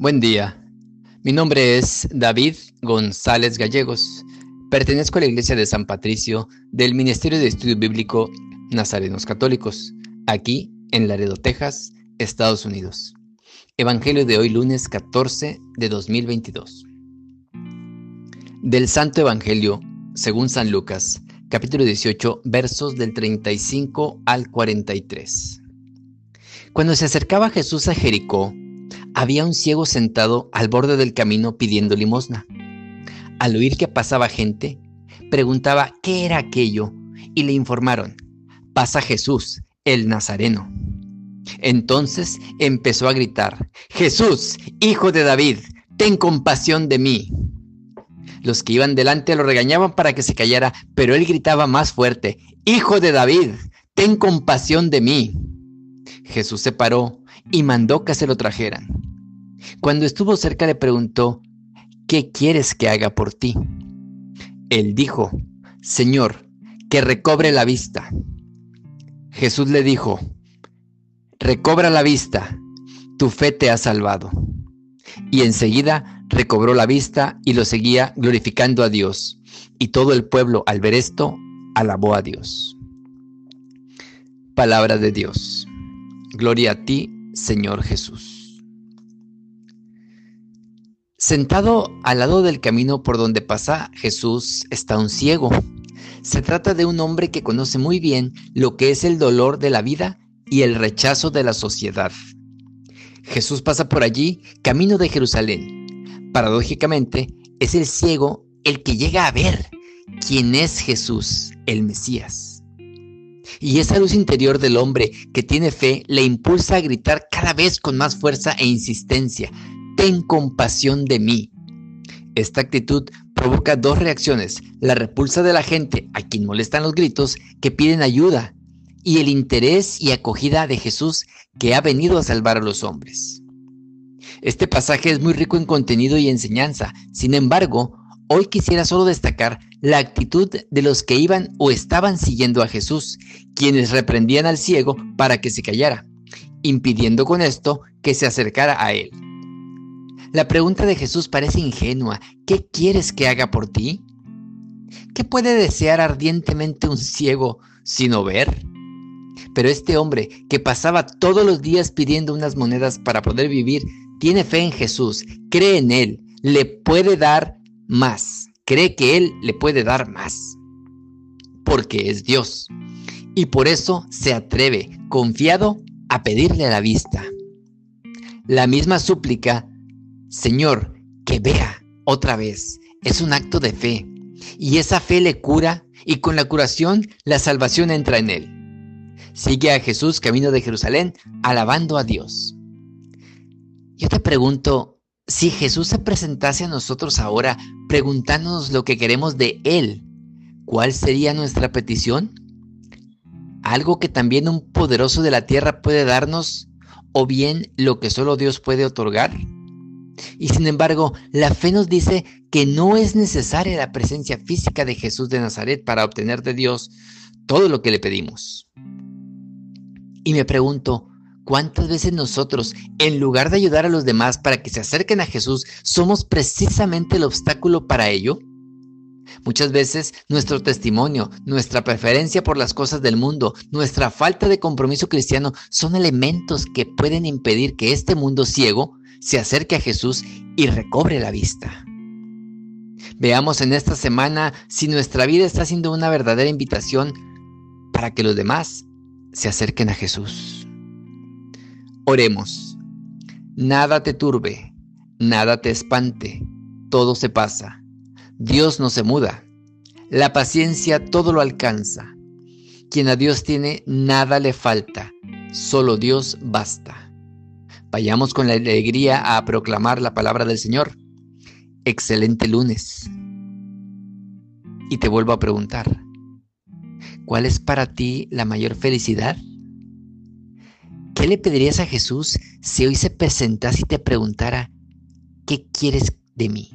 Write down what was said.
Buen día. Mi nombre es David González Gallegos. Pertenezco a la Iglesia de San Patricio del Ministerio de Estudio Bíblico Nazarenos Católicos, aquí en Laredo, Texas, Estados Unidos. Evangelio de hoy lunes 14 de 2022. Del Santo Evangelio, según San Lucas, capítulo 18, versos del 35 al 43. Cuando se acercaba Jesús a Jericó, había un ciego sentado al borde del camino pidiendo limosna. Al oír que pasaba gente, preguntaba qué era aquello y le informaron, pasa Jesús, el Nazareno. Entonces empezó a gritar, Jesús, hijo de David, ten compasión de mí. Los que iban delante lo regañaban para que se callara, pero él gritaba más fuerte, Hijo de David, ten compasión de mí. Jesús se paró y mandó que se lo trajeran. Cuando estuvo cerca le preguntó, ¿qué quieres que haga por ti? Él dijo, Señor, que recobre la vista. Jesús le dijo, recobra la vista, tu fe te ha salvado. Y enseguida recobró la vista y lo seguía glorificando a Dios. Y todo el pueblo al ver esto, alabó a Dios. Palabra de Dios. Gloria a ti, Señor Jesús. Sentado al lado del camino por donde pasa Jesús está un ciego. Se trata de un hombre que conoce muy bien lo que es el dolor de la vida y el rechazo de la sociedad. Jesús pasa por allí, camino de Jerusalén. Paradójicamente, es el ciego el que llega a ver quién es Jesús, el Mesías. Y esa luz interior del hombre que tiene fe le impulsa a gritar cada vez con más fuerza e insistencia, ten compasión de mí. Esta actitud provoca dos reacciones, la repulsa de la gente a quien molestan los gritos que piden ayuda y el interés y acogida de Jesús que ha venido a salvar a los hombres. Este pasaje es muy rico en contenido y enseñanza, sin embargo, hoy quisiera solo destacar la actitud de los que iban o estaban siguiendo a Jesús, quienes reprendían al ciego para que se callara, impidiendo con esto que se acercara a él. La pregunta de Jesús parece ingenua. ¿Qué quieres que haga por ti? ¿Qué puede desear ardientemente un ciego sino ver? Pero este hombre que pasaba todos los días pidiendo unas monedas para poder vivir, tiene fe en Jesús, cree en Él, le puede dar más cree que Él le puede dar más, porque es Dios, y por eso se atreve, confiado, a pedirle la vista. La misma súplica, Señor, que vea otra vez, es un acto de fe, y esa fe le cura, y con la curación la salvación entra en él. Sigue a Jesús camino de Jerusalén, alabando a Dios. Yo te pregunto, si Jesús se presentase a nosotros ahora preguntándonos lo que queremos de Él, ¿cuál sería nuestra petición? ¿Algo que también un poderoso de la tierra puede darnos o bien lo que solo Dios puede otorgar? Y sin embargo, la fe nos dice que no es necesaria la presencia física de Jesús de Nazaret para obtener de Dios todo lo que le pedimos. Y me pregunto, ¿Cuántas veces nosotros, en lugar de ayudar a los demás para que se acerquen a Jesús, somos precisamente el obstáculo para ello? Muchas veces nuestro testimonio, nuestra preferencia por las cosas del mundo, nuestra falta de compromiso cristiano son elementos que pueden impedir que este mundo ciego se acerque a Jesús y recobre la vista. Veamos en esta semana si nuestra vida está siendo una verdadera invitación para que los demás se acerquen a Jesús. Oremos. Nada te turbe, nada te espante, todo se pasa. Dios no se muda. La paciencia todo lo alcanza. Quien a Dios tiene, nada le falta. Solo Dios basta. Vayamos con la alegría a proclamar la palabra del Señor. Excelente lunes. Y te vuelvo a preguntar, ¿cuál es para ti la mayor felicidad? ¿Qué le pedirías a Jesús si hoy se presentase y te preguntara, ¿qué quieres de mí?